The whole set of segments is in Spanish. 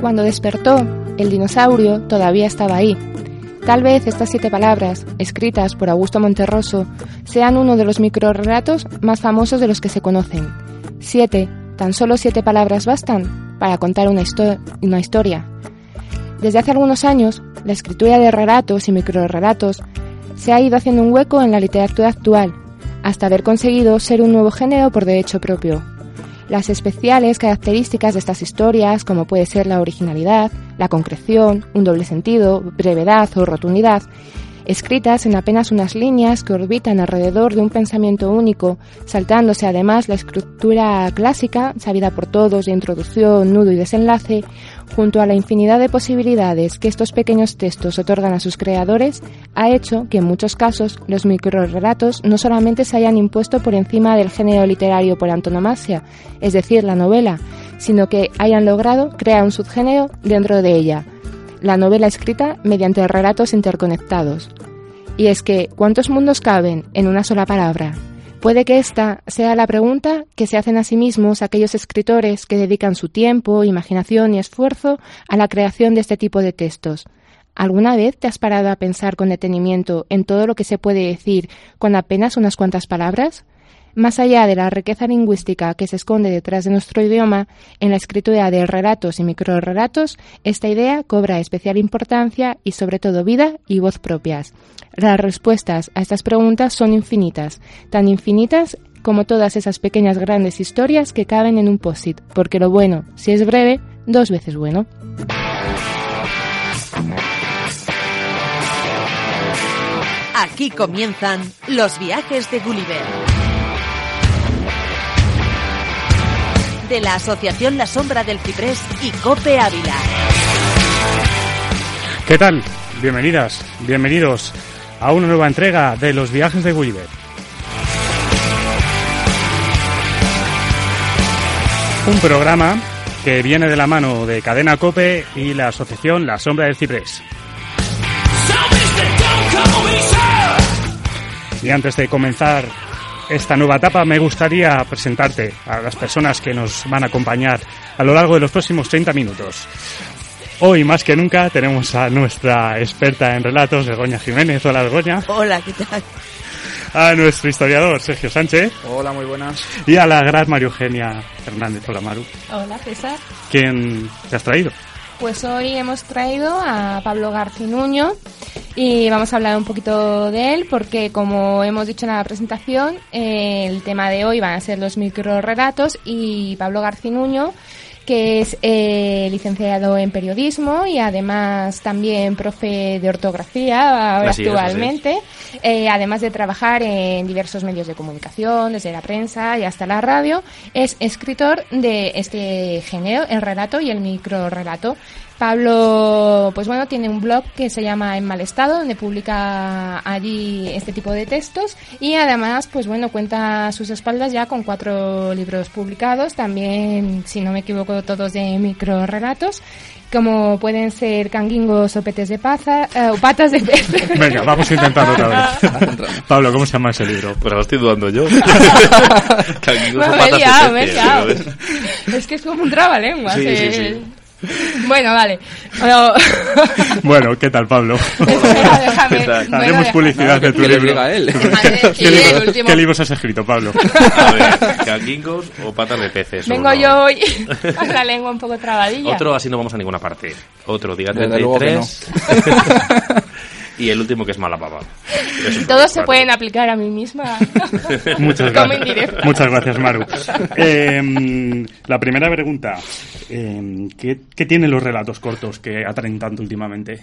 Cuando despertó, el dinosaurio todavía estaba ahí. Tal vez estas siete palabras, escritas por Augusto Monterroso, sean uno de los microrelatos más famosos de los que se conocen. Siete, tan solo siete palabras bastan para contar una, una historia. Desde hace algunos años, la escritura de relatos y microrelatos se ha ido haciendo un hueco en la literatura actual, hasta haber conseguido ser un nuevo género por derecho propio. Las especiales características de estas historias, como puede ser la originalidad, la concreción, un doble sentido, brevedad o rotundidad, escritas en apenas unas líneas que orbitan alrededor de un pensamiento único, saltándose además la estructura clásica, sabida por todos de introducción, nudo y desenlace, junto a la infinidad de posibilidades que estos pequeños textos otorgan a sus creadores, ha hecho que en muchos casos los microrelatos no solamente se hayan impuesto por encima del género literario por antonomasia, es decir, la novela, sino que hayan logrado crear un subgénero dentro de ella, la novela escrita mediante relatos interconectados. Y es que, ¿cuántos mundos caben en una sola palabra? Puede que esta sea la pregunta que se hacen a sí mismos aquellos escritores que dedican su tiempo, imaginación y esfuerzo a la creación de este tipo de textos. ¿Alguna vez te has parado a pensar con detenimiento en todo lo que se puede decir con apenas unas cuantas palabras? Más allá de la riqueza lingüística que se esconde detrás de nuestro idioma, en la escritura de relatos y microrelatos, esta idea cobra especial importancia y sobre todo vida y voz propias. Las respuestas a estas preguntas son infinitas, tan infinitas como todas esas pequeñas grandes historias que caben en un post-it, porque lo bueno, si es breve, dos veces bueno. Aquí comienzan los viajes de Gulliver. De la Asociación La Sombra del Ciprés y Cope Ávila. ¿Qué tal? Bienvenidas, bienvenidos a una nueva entrega de los viajes de Gulliver. Un programa que viene de la mano de Cadena Cope y la Asociación La Sombra del Ciprés. Y antes de comenzar esta nueva etapa, me gustaría presentarte a las personas que nos van a acompañar a lo largo de los próximos 30 minutos. Hoy más que nunca tenemos a nuestra experta en relatos, Begoña Jiménez. Hola, Begoña. Hola, ¿qué tal? A nuestro historiador, Sergio Sánchez. Hola, muy buenas. Y a la gran María Eugenia Fernández. Hola, Maru. Hola, César. ¿Quién te has traído? Pues hoy hemos traído a Pablo Garcinuño y vamos a hablar un poquito de él porque como hemos dicho en la presentación, eh, el tema de hoy van a ser los microrelatos y Pablo Garcinuño que es eh, licenciado en periodismo y además también profe de ortografía ahora actualmente, eh, además de trabajar en diversos medios de comunicación, desde la prensa y hasta la radio, es escritor de este género, el relato y el microrelato. Pablo, pues bueno, tiene un blog que se llama En Mal Estado, donde publica allí este tipo de textos y además, pues bueno, cuenta a sus espaldas ya con cuatro libros publicados, también, si no me equivoco, todos de micro relatos como pueden ser canguingos o petes de paza, eh, o patas de pez. Venga, vamos a intentarlo otra vez. Pablo, ¿cómo se llama ese libro? Pues lo estoy dudando yo. canguingos o patas de pez. Es que es como un trabalengua. Sí, sí, sí. Bueno, vale. Bueno, ¿qué tal, Pablo? déjame. Haremos publicidad de tu libro. A él? ¿Qué, ¿Qué, libros has escrito, Pablo? A ver, canguingos o patas de peces. Vengo yo hoy con la lengua un poco trabadilla. Otro, así no vamos a ninguna parte. Otro, día 33. Y el último que es mala papa. Todos se pueden aplicar a mí misma. Muchas gracias. Muchas gracias, Maru. Eh, la primera pregunta, eh, ¿qué, ¿qué tienen los relatos cortos que atraen tanto últimamente?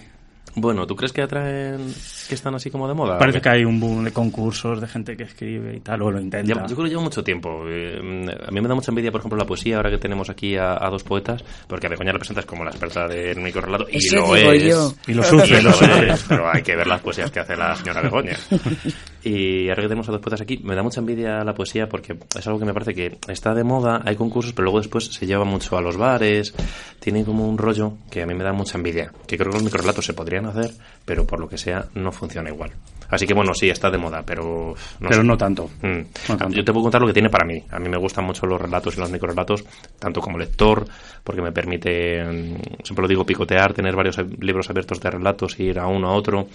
Bueno, ¿tú crees que atraen que están así como de moda? Parece que hay un boom de concursos de gente que escribe y tal, o lo intenta. yo creo que lleva mucho tiempo. Eh, a mí me da mucha envidia, por ejemplo, la poesía, ahora que tenemos aquí a, dos poetas, porque a Begoña la presentas como la experta del microrelato, y lo es. Y lo sufre, lo, sufre. pero hay que ver las poesías que hace la señora Begoña. Y ahora que tenemos a dos poetas aquí, me da mucha envidia la poesía porque es algo que me parece que está de moda, hay concursos, pero luego después se lleva mucho a los bares, tiene como un rollo que a mí me da mucha envidia. Que creo que los microrelatos se podrían hacer, pero por lo que sea no funciona igual. Así que bueno, sí, está de moda, pero no, pero no, tanto. Mm. Yo te puedo contar lo que tiene para mí. A mí me gustan mucho los relatos y los microrelatos, tanto como lector, porque me permite, mm, siempre lo digo, picotear, tener varios libros abiertos de relatos, ir a uno a otro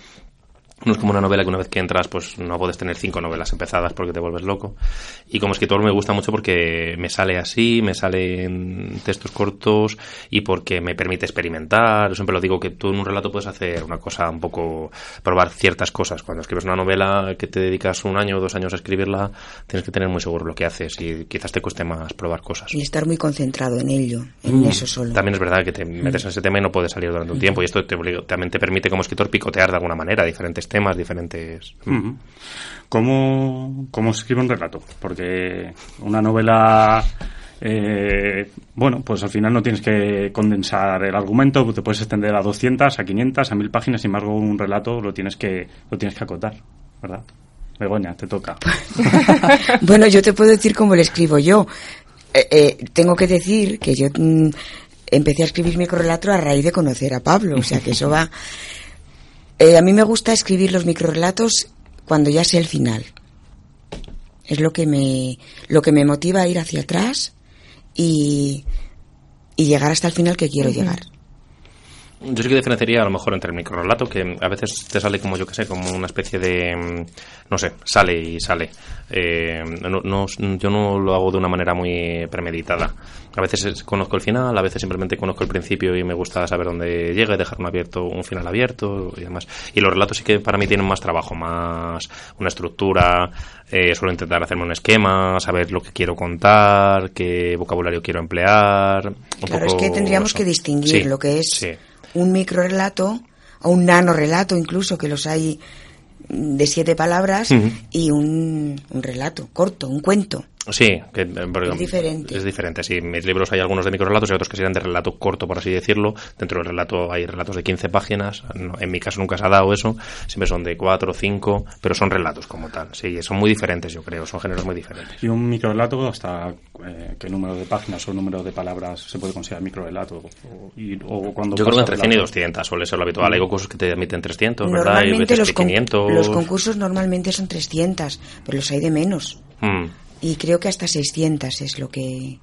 no es como una novela que una vez que entras, pues no puedes tener cinco novelas empezadas porque te vuelves loco. Y como escritor me gusta mucho porque me sale así, me sale en textos cortos y porque me permite experimentar. Yo siempre lo digo que tú en un relato puedes hacer una cosa un poco, probar ciertas cosas. Cuando escribes una novela que te dedicas un año o dos años a escribirla, tienes que tener muy seguro lo que haces y quizás te cueste más probar cosas. Y estar muy concentrado en ello, en mm. eso solo. También es verdad que te metes en ese tema y no puedes salir durante un tiempo y esto te, también te permite como escritor picotear de alguna manera diferentes temas, diferentes. ¿Cómo, ¿Cómo se escribe un relato? Porque una novela eh, bueno, pues al final no tienes que condensar el argumento, te puedes extender a 200, a 500, a 1000 páginas, sin embargo un relato lo tienes que, lo tienes que acotar, ¿verdad? Begoña, te toca. bueno, yo te puedo decir cómo lo escribo yo. Eh, eh, tengo que decir que yo mm, empecé a escribir mi correlato a raíz de conocer a Pablo, o sea que eso va eh, a mí me gusta escribir los microrelatos cuando ya sé el final. Es lo que me, lo que me motiva a ir hacia atrás y, y llegar hasta el final que quiero llegar. Yo sí que diferenciaría a lo mejor entre el microrelato, que a veces te sale como yo que sé, como una especie de, mm, no sé, sale y sale. Eh, no, yo no lo hago de una manera muy premeditada. A veces conozco el final, a veces simplemente conozco el principio y me gusta saber dónde llega y dejar un abierto, un final abierto y demás. Y los relatos sí que para mí tienen más trabajo, más una estructura. Eh, suelo intentar hacerme un esquema, saber lo que quiero contar, qué vocabulario quiero emplear. claro, es que tendríamos que distinguir lo que es un micro relato o un nano relato incluso, que los hay de siete palabras, y un, un relato corto, un cuento. Sí, que, eh, es diferente. Es diferente, sí. En mis libros hay algunos de microrelatos y otros que serían de relato corto, por así decirlo. Dentro del relato hay relatos de 15 páginas. en mi caso nunca se ha dado eso. Siempre son de 4 o 5, pero son relatos como tal. Sí, son muy diferentes, yo creo. Son géneros muy diferentes. ¿Y un microrelato hasta eh, qué número de páginas o número de palabras se puede considerar microrelato? O, y, o cuando yo creo que entre 100 y 200 suele ser lo habitual. Hay concursos que te admiten 300, ¿verdad? Y veces los, 500. los concursos normalmente son 300, pero los hay de menos. Mm y creo que hasta 600 es lo que...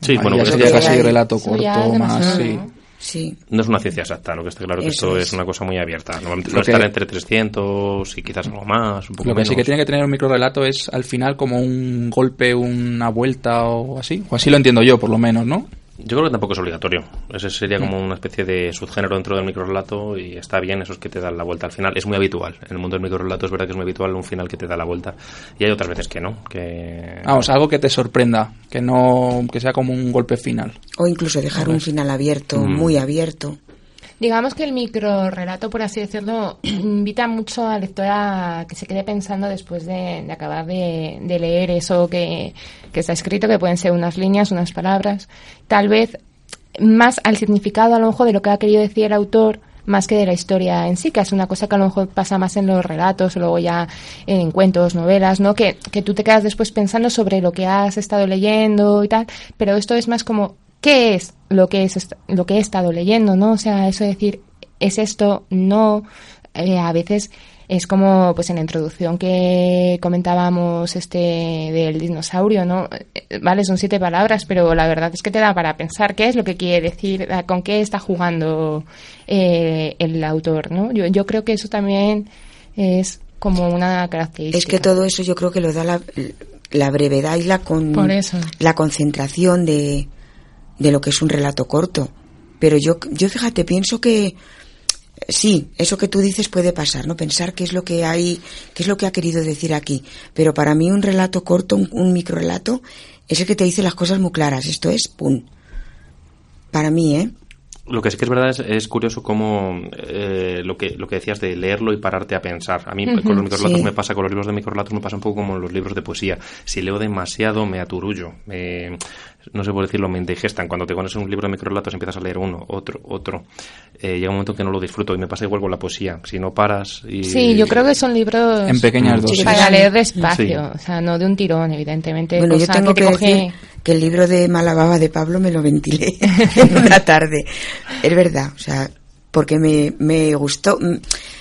Sí, bueno, ya sería casi relato corto, más, sí. Sí. No es una ciencia exacta, lo que está claro que esto es. una cosa muy abierta. Normalmente suele estar entre 300 y quizás algo más. Un poco lo que sí que tiene que tener un micro relato es al final como un golpe, una vuelta o así. O así lo entiendo yo, por lo menos, ¿no? Yo creo que tampoco es obligatorio. Ese sería como una especie de subgénero dentro del microrelato y está bien esos que te dan la vuelta al final. Es muy habitual. En el mundo del microrelato es verdad que es muy habitual un final que te da la vuelta. Y hay otras veces que no. Que... Vamos, algo que te sorprenda, que no que sea como un golpe final. O incluso dejar un final abierto, mm. muy abierto. Digamos que el micro relato, por así decirlo, invita mucho al lector a que se quede pensando después de, acabar de, leer eso que, está escrito, que pueden ser unas líneas, unas palabras, tal vez más al significado a lo mejor de lo que ha querido decir el autor más que de la historia en sí, que es una cosa que a lo mejor pasa más en los relatos luego ya en cuentos, novelas, ¿no? Que, que tú te quedas después pensando sobre lo que has estado leyendo y tal, pero esto es más como qué es lo que es lo que he estado leyendo, ¿no? O sea, eso de decir es esto, no, eh, a veces es como pues en la introducción que comentábamos este del dinosaurio, ¿no? Eh, vale, son siete palabras, pero la verdad es que te da para pensar qué es lo que quiere decir, con qué está jugando eh, el autor, ¿no? Yo, yo creo que eso también es como una característica. Es que todo eso yo creo que lo da la, la brevedad y la con, la concentración de de lo que es un relato corto. Pero yo, yo fíjate, pienso que sí, eso que tú dices puede pasar, ¿no? Pensar qué es lo que hay, qué es lo que ha querido decir aquí. Pero para mí un relato corto, un, un micro relato, es el que te dice las cosas muy claras. Esto es pum. Para mí, ¿eh? Lo que sí que es verdad es, es curioso cómo eh, lo que lo que decías de leerlo y pararte a pensar. A mí con los microrelatos sí. me pasa, con los libros de microrelatos me pasa un poco como en los libros de poesía. Si leo demasiado me aturullo. Me, no sé por decirlo, me indigestan. Cuando te pones un libro de microrelatos empiezas a leer uno, otro, otro. Eh, llega un momento que no lo disfruto y me pasa igual con la poesía. Si no paras y... Sí, yo creo que son libros En pequeñas dosis. para leer despacio, Sí. o sea, no de un tirón, evidentemente. Bueno, yo tengo que que, te coge- decir que el libro de Malababa de Pablo me lo ventilé en una tarde. Es verdad, o sea, porque me, me gustó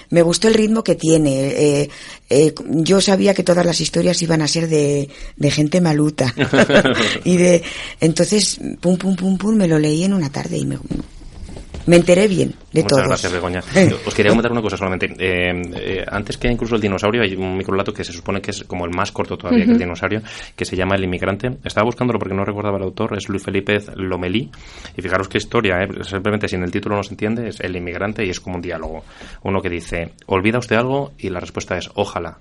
me gustó el ritmo que tiene. Eh, eh, yo sabía que todas las historias iban a ser de, de gente maluta. y de entonces, pum, pum, pum, pum, me lo leí en una tarde y me, me enteré bien de Muchas todos. gracias, Begoña. Os quería comentar una cosa solamente. Eh, eh, antes que incluso el dinosaurio, hay un microlato que se supone que es como el más corto todavía que el dinosaurio, que se llama El Inmigrante. Estaba buscándolo porque no recordaba el autor, es Luis Felipe Lomelí. Y fijaros qué historia, ¿eh? simplemente si en el título no se entiende, es El Inmigrante y es como un diálogo. Uno que dice, ¿olvida usted algo? Y la respuesta es, ojalá.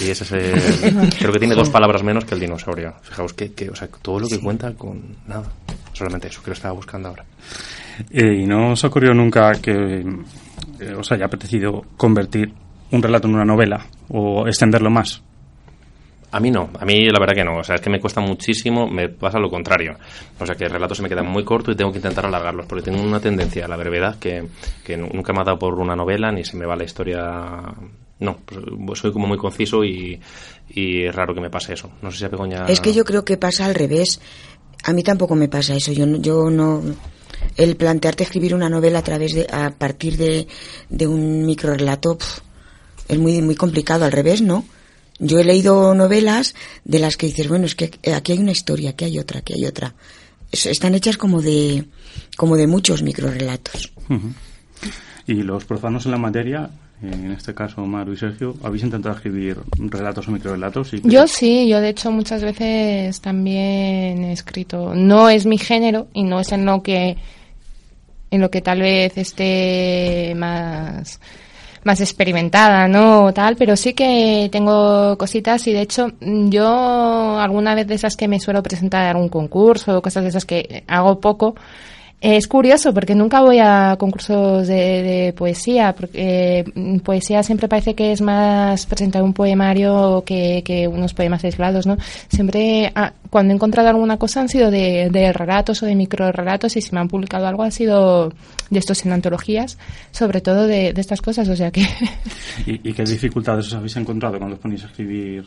Y ese es el- creo que tiene dos palabras menos que el dinosaurio. Fijaos que, que, o sea, todo lo que cuenta con nada. Solamente eso que lo estaba buscando ahora. Eh, ¿Y no os ocurrió nunca que eh, os haya apetecido convertir un relato en una novela o extenderlo más? A mí no, a mí la verdad que no, o sea, es que me cuesta muchísimo, me pasa lo contrario. O sea, que el relato se me queda muy corto y tengo que intentar alargarlos, porque tengo una tendencia a la brevedad que, que nu- nunca me ha dado por una novela, ni se me va la historia... No, pues, soy como muy conciso y, y es raro que me pase eso. No sé si a Begoña... Es que yo creo que pasa al revés. A mí tampoco me pasa eso. Yo no, yo no el plantearte escribir una novela a través de a partir de, de un microrelato es muy muy complicado. Al revés, ¿no? Yo he leído novelas de las que dices, bueno, es que aquí hay una historia, aquí hay otra, aquí hay otra. Es- Están hechas como de como de muchos microrelatos. Ujú. Y los profanos en la materia, eh, en este caso Maru y Sergio, habéis intentado escribir relatos o microrelatos. Y Yo sí, yo de hecho muchas veces también he escrito. No es mi género y no es en lo que en lo que tal vez esté más más experimentada, ¿no? O tal, pero sí que tengo cositas y de hecho mm, yo alguna vez de esas que me suelo presentar a algún concurso o cosas de esas que hago poco, es curioso porque nunca voy a concursos de, de poesía, porque eh, poesía siempre parece que es más presentar un poemario que, que unos poemas aislados, ¿no? Siempre ah, cuando he encontrado alguna cosa han sido de, de relatos o de microrelatos y si me han publicado algo ha sido de estos en antologías, sobre todo de, de estas cosas, o sea que ¿Y, y qué dificultades os habéis encontrado cuando os ponéis a escribir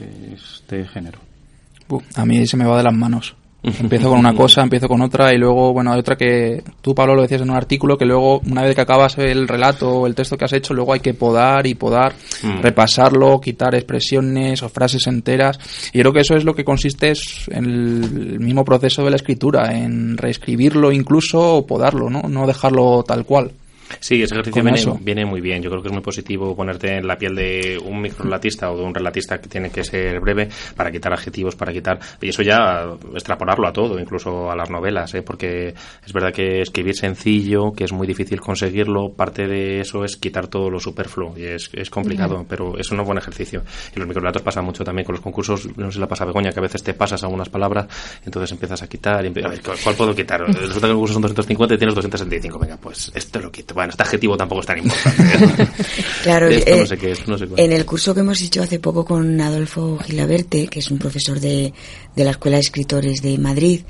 eh, este género? A mí se me va de las manos. Empiezo con una cosa, empiezo con otra y luego, bueno, hay otra que tú, Pablo, lo decías en un artículo que luego, una vez que acabas el relato o el texto que has hecho, luego hay que podar y podar, Mm. repasarlo, quitar expresiones o frases enteras. Y creo que eso es lo que consiste en el mismo proceso de la escritura, en reescribirlo incluso o podarlo, ¿no? No dejarlo tal cual. Sí, ese ejercicio viene, viene muy bien. Yo creo que es muy positivo ponerte en la piel de un microrelatista o de un relatista que tiene que ser breve para quitar adjetivos, para quitar. Y eso ya extrapolarlo a todo, incluso a las novelas, ¿eh? porque es verdad que escribir sencillo, que es muy difícil conseguirlo, parte de eso es quitar todo lo superfluo y es, es complicado, pero es un buen ejercicio. Y los microrelatos pasan mucho también con los concursos, no sé si la pasa Begoña, que a veces te pasas algunas palabras, entonces empiezas a quitar. Y a ver, ¿cuál, cuál puedo quitar? Resulta que el concurso son 250 y tienes 275. Venga, pues esto lo quito. Bueno, este adjetivo tampoco es tan importante. ¿eh? Claro, Esto no eh, sé qué, no sé cuál. en el curso que hemos hecho hace poco con Adolfo Gilaberte, que es un profesor de, de la Escuela de Escritores de Madrid,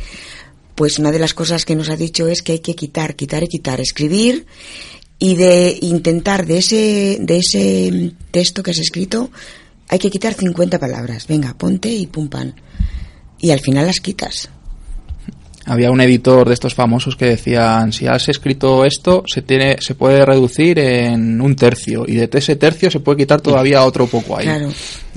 pues una de las cosas que nos ha dicho es que hay que quitar, quitar y quitar, escribir y de intentar de ese, de ese texto que has escrito, hay que quitar 50 palabras. Venga, ponte y pum pan. Y al final las quitas. Había un editor de estos famosos que decían, si has escrito esto, se tiene, se puede reducir en un tercio, y de ese tercio se puede quitar todavía otro poco ahí. Claro.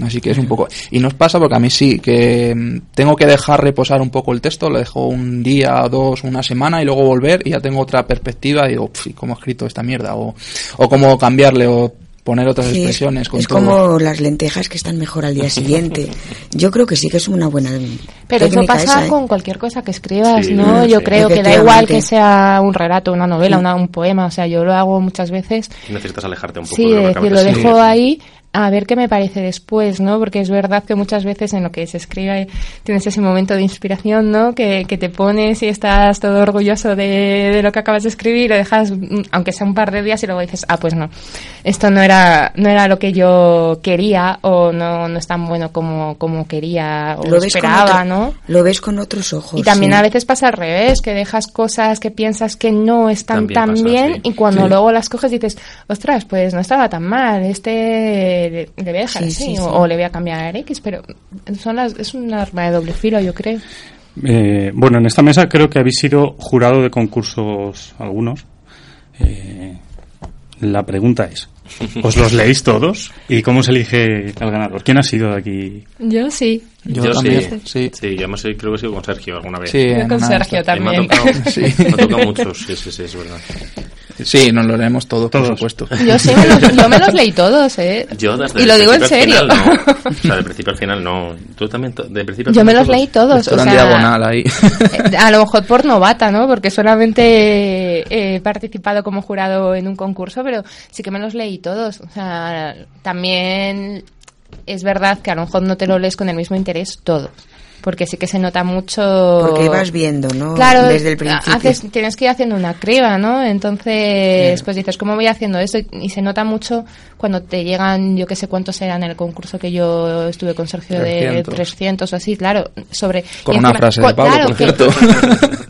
Así que es un poco. Y nos pasa porque a mí sí, que mm, tengo que dejar reposar un poco el texto, lo dejo un día, dos, una semana y luego volver y ya tengo otra perspectiva y digo, "Pf, ¿cómo he escrito esta mierda? O, o cómo cambiarle o poner otras Sí, es- expresiones con es todo. como las lentejas que están mejor al día siguiente. Yo creo que sí que es una buena Pero eso pasa esa, ¿eh? con cualquier cosa que escribas, Sí, ¿no? sí. Yo creo que da igual que sea un relato, una novela, una- un poema. O sea, yo lo hago muchas veces. Necesitas alejarte un poco Sí, de lo que lo de dejo ahí a ver qué me parece después, ¿no? Porque es verdad que muchas veces en lo que se escribe tienes ese momento de inspiración, ¿no? Que, que te pones y estás todo orgulloso de, de, lo que acabas de escribir, lo dejas, aunque sea un par de días, y luego dices, ah, pues no, esto no era, no era lo que yo quería o no, no es tan bueno como, como quería o lo esperaba, otro, ¿no? Lo ves con otros ojos. Y también sí. a veces pasa al revés, que dejas cosas que piensas que no están También tan pasa, bien sí. y cuando Sí. luego las coges dices, ostras, pues no estaba tan mal, este le, le voy a dejar Sí, así sí, o, sí. o le voy a cambiar X, pero son las, es un arma de doble filo, yo creo. Eh, bueno, en esta mesa creo que habéis sido jurado de concursos algunos. Eh, la pregunta es, ¿os los leéis todos? ¿Y cómo se elige el ganador? ¿Quién ha sido de aquí? Yo sí. Yo, también, sí. Sí, yo además creo que he sido con Sergio alguna vez. Sí, Yo con Sergio. Eh, me ha también. tocado, Sí. me ha tocado muchos, sí, sí, sí, es verdad. Sí, nos lo leemos todos, Todos. por supuesto. Yo sí, me los, yo me los leí todos, ¿eh? Yo desde y lo digo en principio serio. al final, no. O sea, del principio al final no. Tú también, de principio al Yo me final los todos? leí todos. O sea, diagonal ahí. Eh, A lo mejor por novata, ¿no? Porque solamente he participado como jurado en un concurso, pero sí que me los leí todos. O sea, también es verdad que a lo mejor no te lo lees con el mismo interés todos. Porque sí que se nota mucho. Porque vas viendo, ¿no? Claro, Desde el principio. haces- tienes que ir haciendo una criba, ¿no? Entonces, pues dices, ¿cómo voy haciendo esto? Y se nota mucho cuando te llegan, yo que sé cuántos eran en el concurso que yo estuve con Sergio de 300. 300 o así, claro, sobre... Con una frase de Pablo, claro, por que- cierto.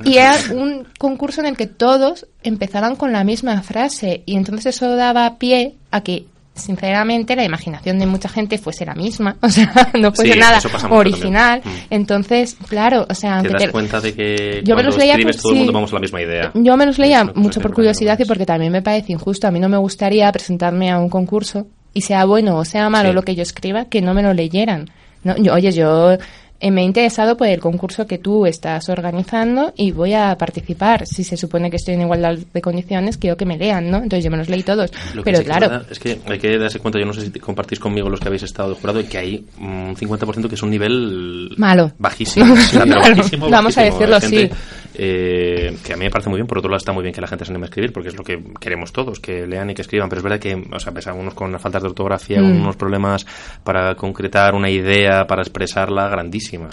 y era un concurso en el que todos empezaban con la misma frase y entonces eso daba pie a que sinceramente la imaginación de mucha gente fuese la misma, o sea, no fuese Sí, nada original. también. Mm. Entonces, claro, o sea, Te das te- cuenta de que Yo me los leía por- todo el mundo vamos a la misma idea. yo me los leía mucho por curiosidad y porque también me parece injusto. A mí no me gustaría presentarme a un concurso y sea bueno o sea malo Sí. lo que yo escriba, que no me lo leyeran. No, yo, oye, yo me he interesado por el concurso que tú estás organizando y voy a participar. Si se supone que estoy en igualdad de condiciones, quiero que me lean, ¿no? Entonces yo me los leí todos. Lo Pero que claro, es que hay que darse cuenta, yo no sé si compartís conmigo los que habéis estado de jurado, y que hay un 50% que es un nivel Malo. bajísimo. Vamos a decirlo así. eh, que a mí me parece muy bien, por otro lado está muy bien que la gente se anime a escribir, porque es lo que queremos todos, que lean y que escriban, pero es verdad que, o sea, ves a algunos con faltas de ortografía, Mm. unos problemas para concretar una idea, para expresarla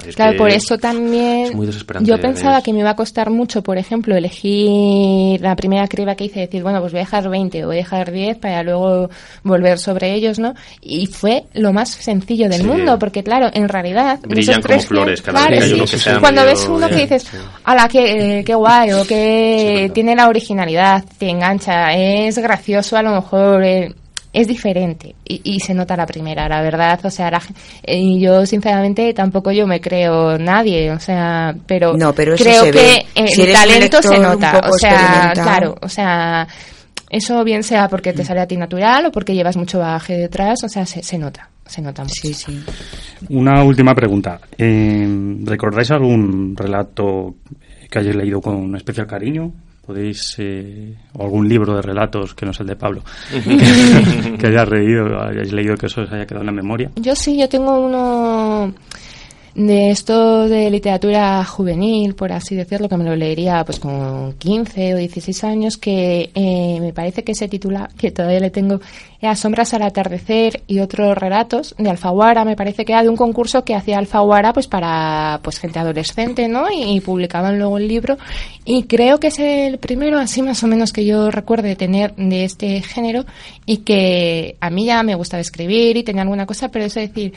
Es Claro, que por eso también es muy desesperante. yo pensaba que me iba a costar mucho, por ejemplo, elegir la primera criba que hice, decir, bueno, pues voy a dejar 20 o voy a dejar 10 para luego volver sobre ellos, ¿no? Y fue lo más sencillo del Sí. mundo, porque claro, en realidad... Brillan como 300, flores cada claro, que sí. uno que sea Cuando medio ves uno que dices, sí. ala, qué, qué guay, o Sí, que tiene la originalidad, te engancha, es gracioso a lo mejor... eh, es diferente y, y se nota la primera, la verdad. O sea, la eh, y yo sinceramente tampoco yo me creo nadie, o sea, pero, No, pero creo se que el Si talento se nota. O sea, claro, o sea, eso bien sea porque te sale a ti natural o porque llevas mucho bagaje detrás, o sea, se, se nota, se nota mucho. Sí, sí. Una última pregunta. Eh, ¿Recordáis algún relato que hayáis leído con especial cariño? ¿Podéis, eh, o algún libro de relatos que no es el de Pablo, que, que hayáis leído, hayáis leído que eso os haya quedado en la memoria? Yo sí, yo tengo uno de esto de literatura juvenil, por así decirlo, que me lo leería pues con 15 o 16 años, que eh, me parece que se titula, que todavía le tengo, era Sombras al atardecer y otros relatos de Alfaguara, me parece que era de un concurso que hacía Alfaguara pues para pues gente adolescente, ¿no? Y, y publicaban luego el libro y creo que es el primero así más o menos que yo recuerde tener de este género y que a mí ya me gustaba escribir y tenía alguna cosa, pero eso decir,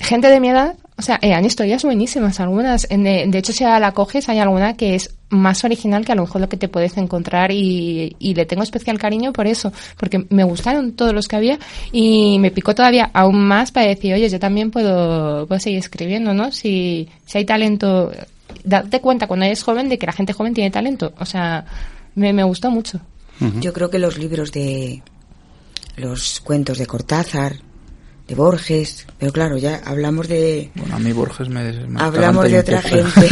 gente de mi edad, o sea, eran historias buenísimas algunas. En De, hecho, si la coges, hay alguna que es más original que a lo mejor lo que te puedes encontrar y, y le tengo especial cariño por eso, porque me gustaron todos los que había y me picó todavía aún más para decir, oye, yo también puedo, puedo seguir escribiendo, ¿no? Si, si hay talento, date cuenta cuando eres joven de que la gente joven tiene talento. O sea, me, me gustó mucho. Yo creo que los libros de los cuentos de Cortázar de Borges, pero claro, ya hablamos de... Bueno, a mí Borges me... me hablamos de otra poco. gente.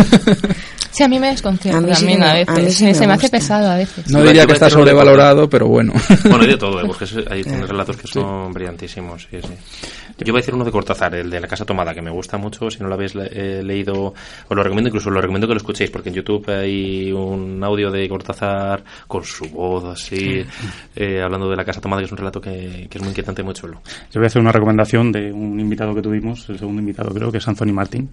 Sí, a mí me desconcierta A mí sí también me- a a veces. mí sí se me se me hace pesado a veces. No diría que está de sobrevalorado, pero bueno. Bueno, hay de todo, ¿eh? Borges hay tienes relatos que son brillantísimos, sí, sí. Yo voy a decir uno de Cortázar, el de La Casa Tomada, que me gusta mucho. Si no lo habéis le- eh, leído, os lo recomiendo, incluso lo recomiendo que lo escuchéis, porque en YouTube hay un audio de Cortázar con su voz así, eh, hablando de La Casa Tomada, que es un relato que, que es muy inquietante y muy chulo. Yo voy a hacer una recomendación de un invitado que tuvimos, el segundo invitado creo que es Anthony Martín.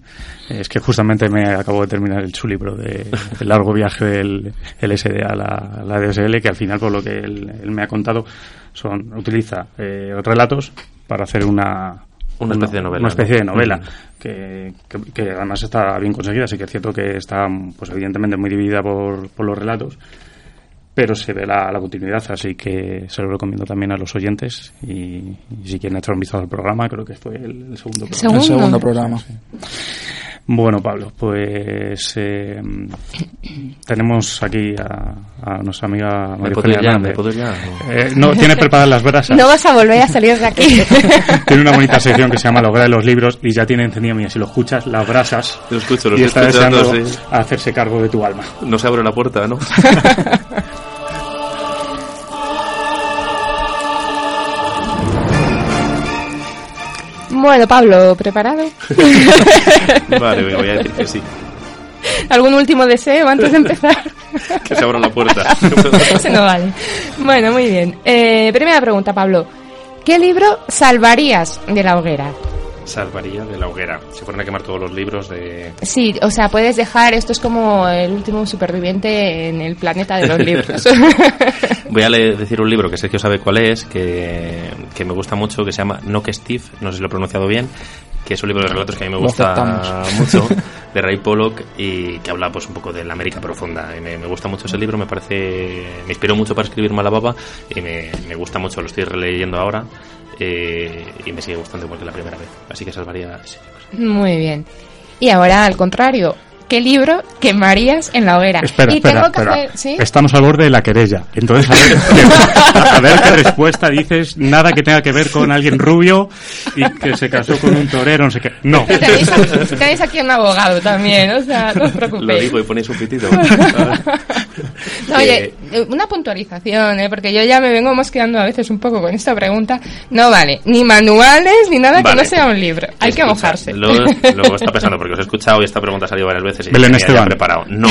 Es que justamente me acabo de terminar el, su libro de El largo viaje del LSD a la, a la DSL, que al final, por lo que él, él me ha contado, son utiliza eh, relatos para hacer una Una especie de novela, Una especie de ¿no? novela Ujú. que, que- que además está bien conseguida. Sí que es cierto que está, pues evidentemente, muy dividida por, por los relatos pero se ve la, la continuidad, así que se lo recomiendo también a los oyentes y, y si quieren echar un vistazo al programa, creo que fue el, el segundo programa. Segundo. El segundo programa. Bueno, Pablo, pues eh, tenemos aquí a, a nuestra amiga ¿Me María puedo ir Eugenia. ¿Me puedo ir ya? Eh, no, tiene preparadas las brasas. No vas a volver a salir de aquí. Tiene una bonita sección que se llama La hoguera de los libros y ya tiene encendida, mira, si lo escuchas, las brasas Lo escucho, lo y está deseando sí. hacerse cargo de tu alma. No se abre la puerta, ¿no? bueno, Pablo, ¿preparado? vale, voy a decir que sí. ¿Algún último deseo antes de empezar? Que se abra la puerta. Vale. Bueno, muy bien. Eh, primera pregunta, Pablo. ¿Qué libro salvarías de la hoguera? Salvaría de la hoguera. Se ponen a quemar todos los libros de... Sí, o sea, puedes dejar, esto es como el último superviviente en el planeta de los libros. Voy a decir un libro que sé que sabe cuál es, que, que me gusta mucho, que se llama No que Steve, no sé si lo he pronunciado bien, que es un libro de relatos que a mí me gusta mucho, de Ray Pollock, y que habla pues un poco de la América profunda. Y me, me gusta mucho ese libro, me parece, me inspiró mucho para escribir Malababa, y me, me gusta mucho, lo estoy releyendo ahora, eh, y me sigue gustando igual la primera vez. Así que salvaría ese. Muy bien. Y ahora, al contrario, ¿qué libro quemarías en la hoguera? Espera, y espera, tengo que espera. hacer, ¿sí? Estamos al borde de la querella. Entonces, a ver, qué, a ver qué respuesta dices. Nada que tenga que ver con alguien rubio y que se casó con un torero, no sé qué. No. Tenéis aquí, tenéis aquí un abogado también, o sea, no os Lo preocupéis. digo y ponéis un pitito. No, oye, eh, una puntualización, ¿eh? porque yo ya me vengo mosqueando a veces un poco con esta pregunta. No vale, ni manuales ni nada que no sea un libro. Hay que mojarse. Luego, luego está pensando, porque os he escuchado y esta pregunta ha salido varias veces Belén Esteban. preparado. No,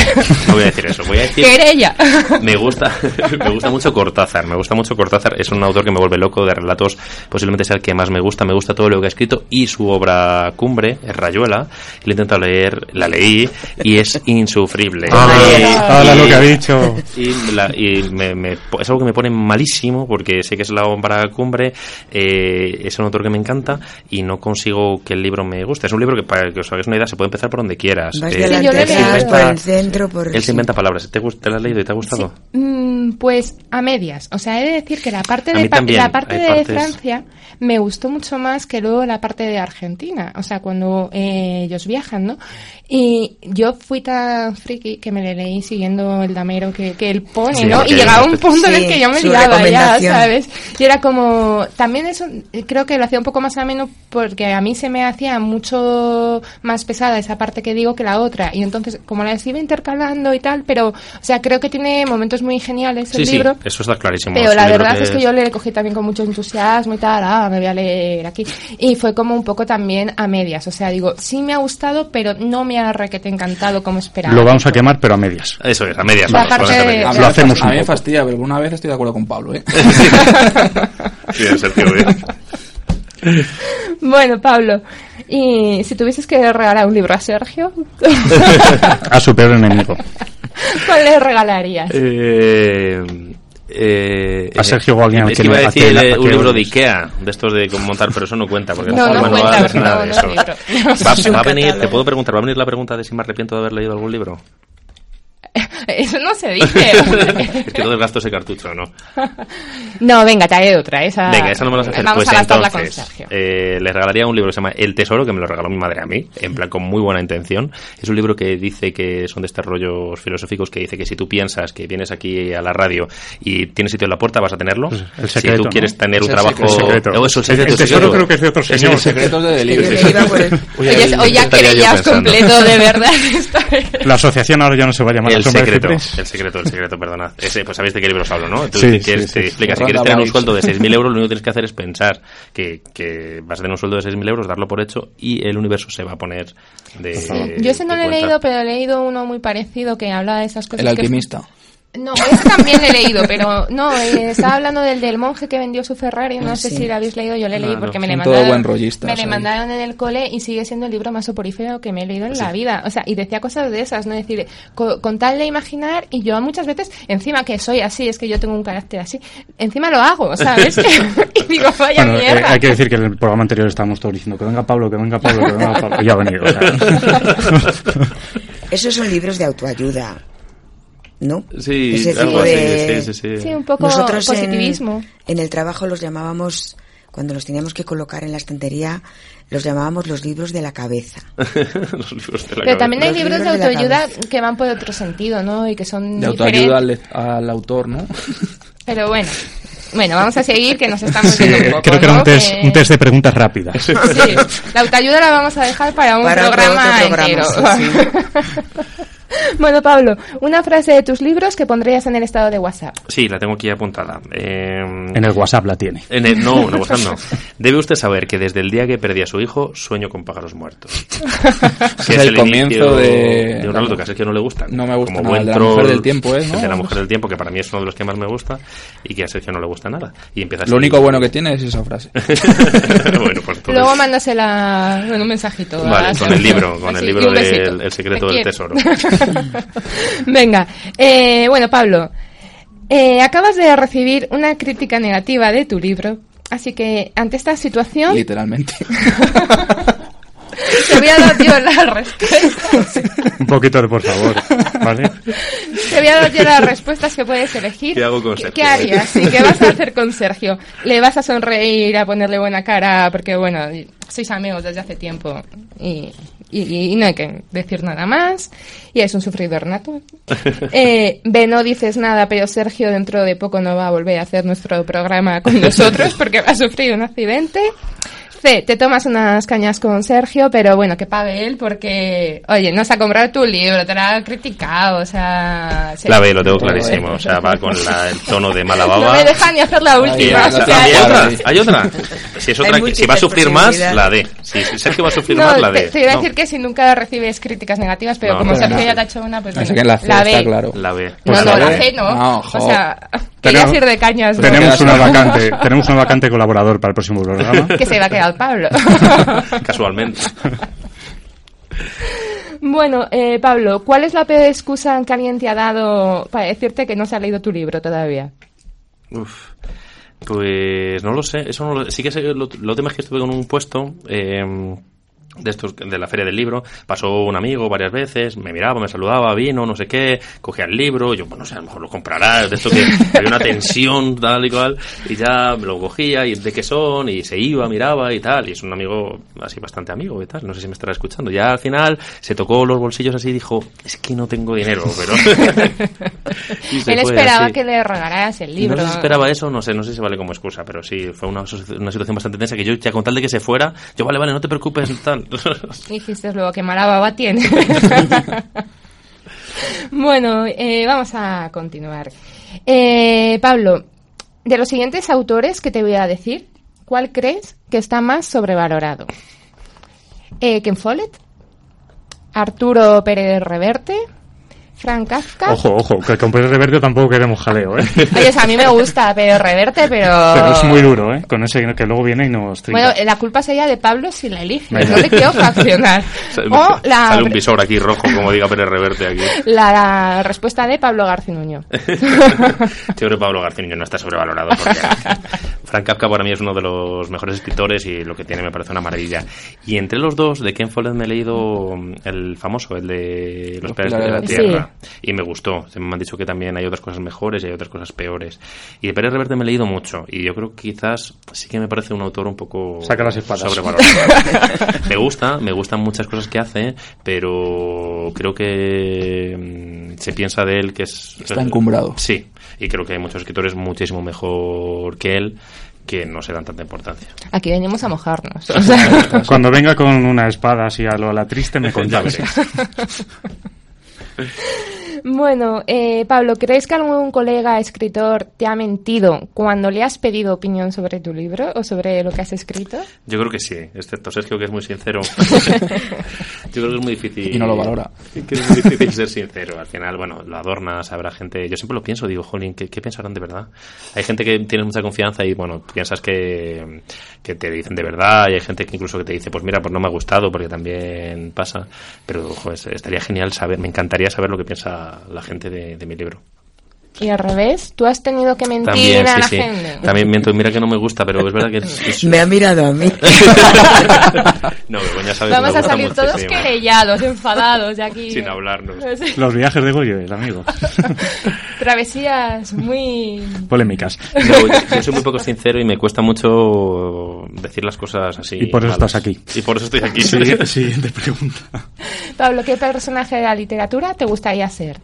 no voy a decir eso. Voy a decir. Querella. Me gusta, me gusta mucho Cortázar. Me gusta mucho Cortázar. Es un autor que me vuelve loco de relatos. Posiblemente sea el que más me gusta. Me gusta todo lo que ha escrito y su obra cumbre, es Rayuela. La he intentado leer, la leí y es insufrible. Y- Habla lo que ha dicho. y, la- y me- me- es algo que me pone malísimo porque sé que es la obra cumbre, eh, es un autor que me encanta y no consigo que el libro me guste. Es un libro que, para que os hagáis una idea, se puede empezar por donde quieras. Eh, de Sí, adelante yo lo he leído. por el centro, por... él se inventa palabras. ¿Te, gust- te la has leído y te ha gustado? Mm, Pues a medias. O sea, he de decir que la parte de, también, la parte de partes- Francia me gustó mucho más que luego la parte de Argentina. O sea, cuando eh, ellos viajan, ¿no? Y yo fui tan friki que me le leí siguiendo el damero que, que él pone, Sí, ¿no? Y llegaba un punto en el Sí, que yo me liaba ya. ¿sabes? Y era como... También eso creo que lo hacía un poco más ameno porque a mí se me hacía mucho más pesada esa parte que digo que la otra. Y entonces, como las iba intercalando y tal, pero... O sea, creo que tiene momentos muy geniales el Sí, libro. sí, eso está clarísimo. Pero Es la verdad es que yo le cogí también con mucho entusiasmo y tal, ah, me voy a leer aquí. Y fue como un poco también a medias, o sea, digo, sí me ha gustado, pero no me ha requete encantado como esperaba. Lo vamos a quemar, pero a medias. Eso es, a medias. Vamos, vamos a medias. Lo hacemos a mí me fastidia, pero una vez estoy de acuerdo con Pablo, ¿eh? Bien, Sergio, bien. Bueno, Pablo, y si tuvieses que regalar un libro a Sergio, A su peor enemigo. ¿cuál le regalarías? Eh, eh, A Sergio o a alguien al es que iba a decir eh, a un libro de Ikea, de estos de cómo montar, pero eso no cuenta. Porque No, no forma cuenta, va a porque hacer nada no, de no eso. Va, a venir, te puedo preguntar, va a venir la pregunta de si me arrepiento de haber leído algún libro. Eso no se dice. es que todo el gasto ese cartucho, ¿no? no, venga, te haré otra. Esa... Venga, esa no me la vas a hacer. Vamos pues a gastarla entonces, con Sergio. eh, le regalaría un libro que se llama El Tesoro, que me lo regaló mi madre a mí, en plan con muy buena intención. Es un libro que dice que son de estos rollos filosóficos que dice que si tú piensas que vienes aquí a la radio y tienes sitio en la puerta, vas a tenerlo. Pues el secreto, si tú ¿no? quieres tener un trabajo... El secreto. No, eso, el secreto, el tesoro secreto. creo que es de otro Es señor. el Los secretos de el- Oye, hoy ya pensando. completo, de verdad. La asociación ahora ya no se va a llamar El del secreto, el secreto, el secreto, perdonad. Ese, pues sabéis de qué libros hablo, ¿no? Tú, Sí, si quieres, sí, te sí. explica, si quieres tener un sueldo de 6.000 euros, lo único que tienes que hacer es pensar que, que vas a tener un sueldo de 6.000 euros, darlo por hecho y el universo se va a poner de... Yo ese no lo he leído, pero he leído uno muy parecido que habla de esas cosas. El que- alquimista. No, ese también le he leído, pero no, eh, estaba hablando del del monje que vendió su Ferrari, no Ah, sé sí. si lo habéis leído, yo le leí No, porque me le mandaron, buen me le mandaron en el cole y sigue siendo el libro más soporífero que me he leído en la vida, o sea, y decía cosas de esas, no decir, co- con, tal de imaginar y yo muchas veces, encima que soy así, es que yo tengo un carácter así, encima lo hago, ¿sabes? y digo, vaya Bueno, eh, mierda. hay que decir que en el programa anterior estábamos todos diciendo que venga Pablo, que venga Pablo, que venga Pablo. Y ya ha venido. o sea. Esos son libros de autoayuda. ¿No? Sí, Ese algo tipo así, de- sí, sí, sí. Sí, un poco Nosotros en- positivismo. En, el trabajo los llamábamos, cuando los teníamos que colocar en la estantería, los llamábamos los libros de la cabeza. Los libros de la Pero también hay Los libros de libros de la autoayuda que van por otro sentido, ¿no? Y que son De autoayuda diferentes. al, al autor, ¿no? Pero bueno, bueno, vamos a seguir que nos estamos Sí, un poco, creo que era un test, Que- un test de preguntas rápidas. Sí, la autoayuda la vamos a dejar para un Para programa, otro programa, entero. sí, bueno, Pablo, una frase de tus libros que pondrías en el estado de WhatsApp. Sí, la tengo aquí apuntada. Eh, En el WhatsApp la tiene. en el- no, en el WhatsApp no. Debe usted saber que desde el día que perdí a su hijo, sueño con pájaros muertos. Es el comienzo de- de un relato que a Sergio no le gusta. No me gusta Como nada, buen el de la troll, mujer del tiempo, ¿eh? el ¿no? de la mujer del tiempo, que para mí es uno de los que más me gusta y que a Sergio no le gusta nada. Y empieza. Lo único bueno que tiene es esa frase. bueno, pues entonces- Luego mándasela bueno, un mensajito. Vale, con el libro, con el libro del El secreto del tesoro. Venga, eh, bueno, Pablo, eh, acabas de recibir una crítica negativa de tu libro, así que ante esta situación Literalmente. te voy a dar yo las respuestas. Un poquito de por favor. ¿Vale? Te voy a dar yo las respuestas que puedes elegir. ¿Qué hago con ¿Qué- Sergio? ¿Qué harías? ¿Y qué vas a hacer con Sergio? ¿Le vas a sonreír, a ponerle buena cara? Porque, bueno, sois amigos desde hace tiempo y, y- y no hay que decir nada más. Y es un sufridor nato. Eh, B, no dices nada, pero Sergio dentro de poco no va a volver a hacer nuestro programa con nosotros porque va a sufrir un accidente. C, te tomas unas cañas con Sergio, pero bueno, que pague él porque, oye, no se ha comprado tu libro, te lo ha criticado, o sea... se- La B, lo tengo clarísimo. O sea, va con la- el tono de mala baba. No me deja ni hacer la última. o sea, hay otra, hay otra. Si, es otra si va a sufrir más, la D. Si si Sergio va a sufrir No, más, la D. te iba a No, decir que si nunca recibes críticas negativas, pero No, como Sergio no. ya te ha hecho una, pues Así que la C la B. está claro. La B. No, Pues no, la la B. C no. No, o sea, querías Tenemos- ir de cañas. ¿no? Tenemos una vacante, tenemos una vacante colaborador para el próximo programa. Que se va a quedar Pablo. Casualmente. bueno, eh, Pablo, ¿cuál es la peor excusa que alguien te ha dado para decirte que no se ha leído tu libro todavía? Uf. Pues no lo sé, eso no lo, sí que sé, lo, lo tema es que estuve con un puesto eh, de estos de la feria del libro, pasó un amigo varias veces, me miraba, me saludaba, vino, no sé qué, cogía el libro, yo, bueno, no sé, a lo mejor lo comprará, de esto que había una tensión tal y cual, y ya lo cogía, y de qué son, y se iba, miraba y tal, y es un amigo así bastante amigo y tal, no sé si me estará escuchando. Ya al final se tocó los bolsillos así y dijo, es que no tengo dinero, pero... Él esperaba así. que le regalaras el libro. No sé si esperaba eso, no sé, no sé si vale como excusa, pero sí, fue una, una situación bastante tensa que yo, ya con tal de que se fuera, yo, vale, vale, no te preocupes, tal. Dijiste luego que mala baba tiene. bueno, eh, vamos a continuar. Eh, Pablo, de los siguientes autores que te voy a decir, ¿cuál crees que está más sobrevalorado? Eh, ¿Ken Follett? ¿Arturo Pérez Reverte? ¿Frank Kafka? Ojo, ojo, que con Pérez Reverte tampoco queremos jaleo, ¿eh? Oye, o sea, a mí me gusta Pérez Reverte, pero... Pero es muy duro, ¿eh? Con ese que luego viene y nos trinca. Bueno, la culpa sería de Pablo si la elige. Venga. No te quiero fraccionar. O la, Sale un visor aquí rojo, como diga Pérez Reverte aquí. la, la respuesta de Pablo Garcinuño. Yo creo que Pablo García Niño no está sobrevalorado porque Frank Kafka para mí es uno de los mejores escritores y lo que tiene me parece una maravilla. Y entre los dos, de Ken Follett me he leído el famoso, el de Los, Pérez de la Tierra. Y me gustó. Me han dicho que también hay otras cosas mejores y hay otras cosas peores. Y de Pérez Reverte me he leído mucho. Y yo creo que quizás sí que me parece un autor un poco Saca las espadas. sobrevalorado. me gusta, me gustan muchas cosas que hace, pero creo que mm, se piensa de él que es... Está encumbrado. Sí, y creo que hay muchos escritores muchísimo mejor que él que no se dan tanta importancia. Aquí venimos a mojarnos. Cuando venga con una espada así a lo a la triste me contáis. Bueno, eh, Pablo, ¿crees que algún colega escritor te ha mentido cuando le has pedido opinión sobre tu libro o sobre lo que has escrito? Yo creo que sí, excepto Sergio, que es muy sincero. Yo creo que es muy difícil. Y no lo valora. Que es muy difícil ser sincero. Al final, bueno, lo adornas, habrá gente. Yo siempre lo pienso, digo, jolín, ¿qué, qué pensarán de verdad? Hay gente que tiene mucha confianza y, bueno, piensas que, que te dicen de verdad y hay gente que incluso que te dice, pues mira, pues no me ha gustado porque también pasa. Pero, joder, estaría genial saber, me encantaría saber lo que piensa la gente de, de mi libro. Y al revés, tú has tenido que mentir También, a sí, la sí. gente. También miento, mira que no me gusta, pero es verdad que es... es- Me ha mirado a mí. no, Begoña sabe que Vamos me a salir todos querellados, enfadados de aquí. Sin hablarnos. Los viajes de Goyo, el amigo. Travesías muy... Polémicas. No, yo, yo soy muy poco sincero y me cuesta mucho decir las cosas así. Y por eso malas. estás aquí. Y por eso estoy aquí. Sí, siguiente pregunta. Pablo, ¿qué personaje de la literatura te gustaría ser?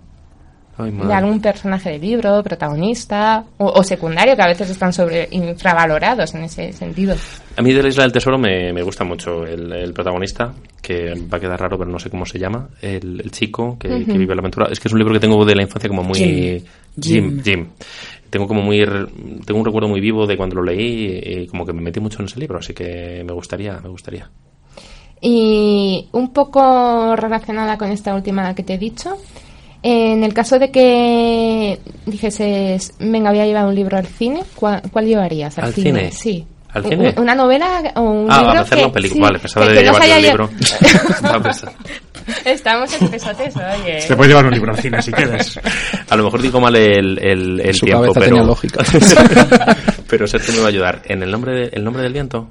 Ay, de algún personaje de libro, protagonista o, o secundario, que a veces están sobre infravalorados en ese sentido. A mí de la Isla del Tesoro me, me gusta mucho el, el protagonista, que va a quedar raro, pero no sé cómo se llama, el, el chico que, que vive la aventura. Es que es un libro que tengo de la infancia como muy... Jim. Jim. Jim. Tengo como muy... Tengo un recuerdo muy vivo de cuando lo leí y como que me metí mucho en ese libro, así que me gustaría, me gustaría. Y un poco relacionada con esta última que te he dicho, en el caso de que dijeses, venga, voy a llevar un libro al cine, ¿cuál, cuál llevarías al, ¿Al cine? Sí. ¿Al cine? Una novela o un Ah, libro a hacerlo que, en película. sí, vale, pensaba que- de que se llevar el haya libro. Estamos en pesotes, oye. Te puedes llevar un libro al cine si quieres. A lo mejor digo mal el, el, el Su tiempo, cabeza pero... tenía lógica. pero Sergio me va a ayudar. ¿En el nombre, de- el nombre del viento?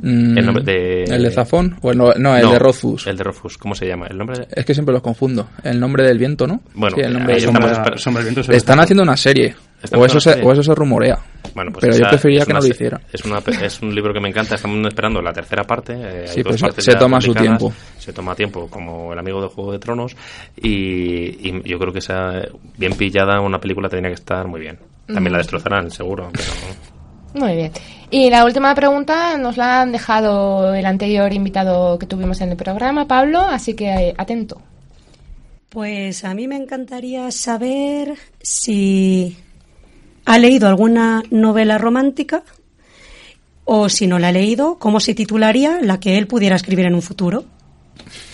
Mm, El nombre de- ¿El de Zafón? O el no, no, el No, de Rothfuss. El de Rofus, ¿cómo se llama? El nombre de... Es que siempre los confundo. El nombre del viento, ¿no? Bueno, Sí, el nombre Sombra del viento Están está- haciendo una serie. O eso, se, o eso se rumorea. Bueno, pues Pero yo preferiría que no lo hiciera. Es, una, es un libro que me encanta. Estamos esperando la tercera parte. eh, hay Sí, dos pues se- toma su tiempo. Se toma tiempo, como el amigo de Juego de Tronos. Y, y yo creo que esa bien pillada una película tendría que estar muy bien. También la destrozarán, seguro. Pero... Muy bien. Y la última pregunta nos la han dejado el anterior invitado que tuvimos en el programa, Pablo, así que eh, atento. Pues a mí me encantaría saber si ha leído alguna novela romántica o si no la ha leído, cómo se titularía la que él pudiera escribir en un futuro.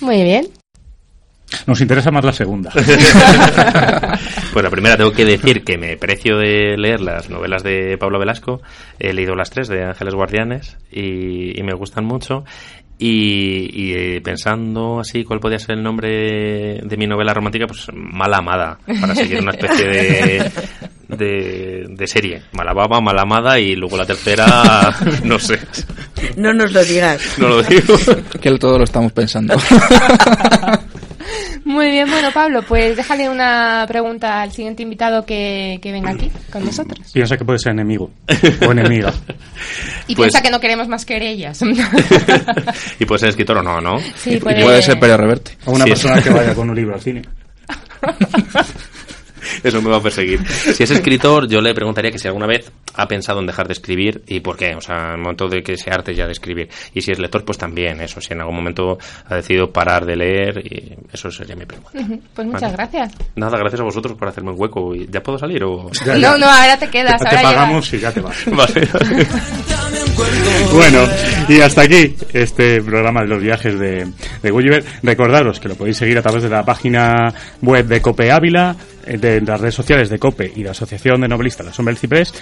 Muy bien. Nos interesa más la segunda. Pues la primera tengo que decir que me precio de leer las novelas de Pablo Velasco. He leído las tres de Ángeles Guardianes y, y me gustan mucho. Y, y, eh, pensando así cuál podía ser el nombre de mi novela romántica, pues Mala Amada, para seguir una especie de, de, de serie. Mala Baba, Mala Amada y luego la tercera, no sé, No nos lo digas. no lo digo. Que todo lo estamos pensando. Muy bien, bueno, Pablo, pues déjale una pregunta al siguiente invitado que, que venga aquí con nosotros. Piensa que puede ser enemigo o enemiga. Y Pues- piensa que no queremos más querellas. y puede ser escritor o no, ¿no? sí, Y- puede, Puede ser Pérez Reverte. O una Sí. persona que vaya con un libro al cine. Eso me va a perseguir. Si es escritor, yo le preguntaría que si alguna vez ha pensado en dejar de escribir y por qué. O sea, en el momento de que se arte ya de escribir. Y si es lector, pues también eso. Si en algún momento ha decidido parar de leer, y eso sería mi pregunta. Pues muchas Vale. gracias. Nada, gracias a vosotros por hacerme un hueco. ¿Y ¿Ya puedo salir o...? Ya, ya. No, no, ahora te quedas. Te ahora pagamos y ya te vas. Vale. Bueno, y hasta aquí este programa de los viajes de, de Gulliver. Recordaros que lo podéis seguir a través de la página web de Cope Ávila, de las redes sociales de Cope y la Asociación de Novelistas La Sombra del Ciprés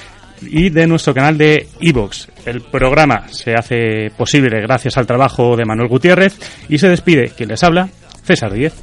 y de nuestro canal de Evox. El programa se hace posible gracias al trabajo de Manuel Gutiérrez y se despide quien les habla, César Díez.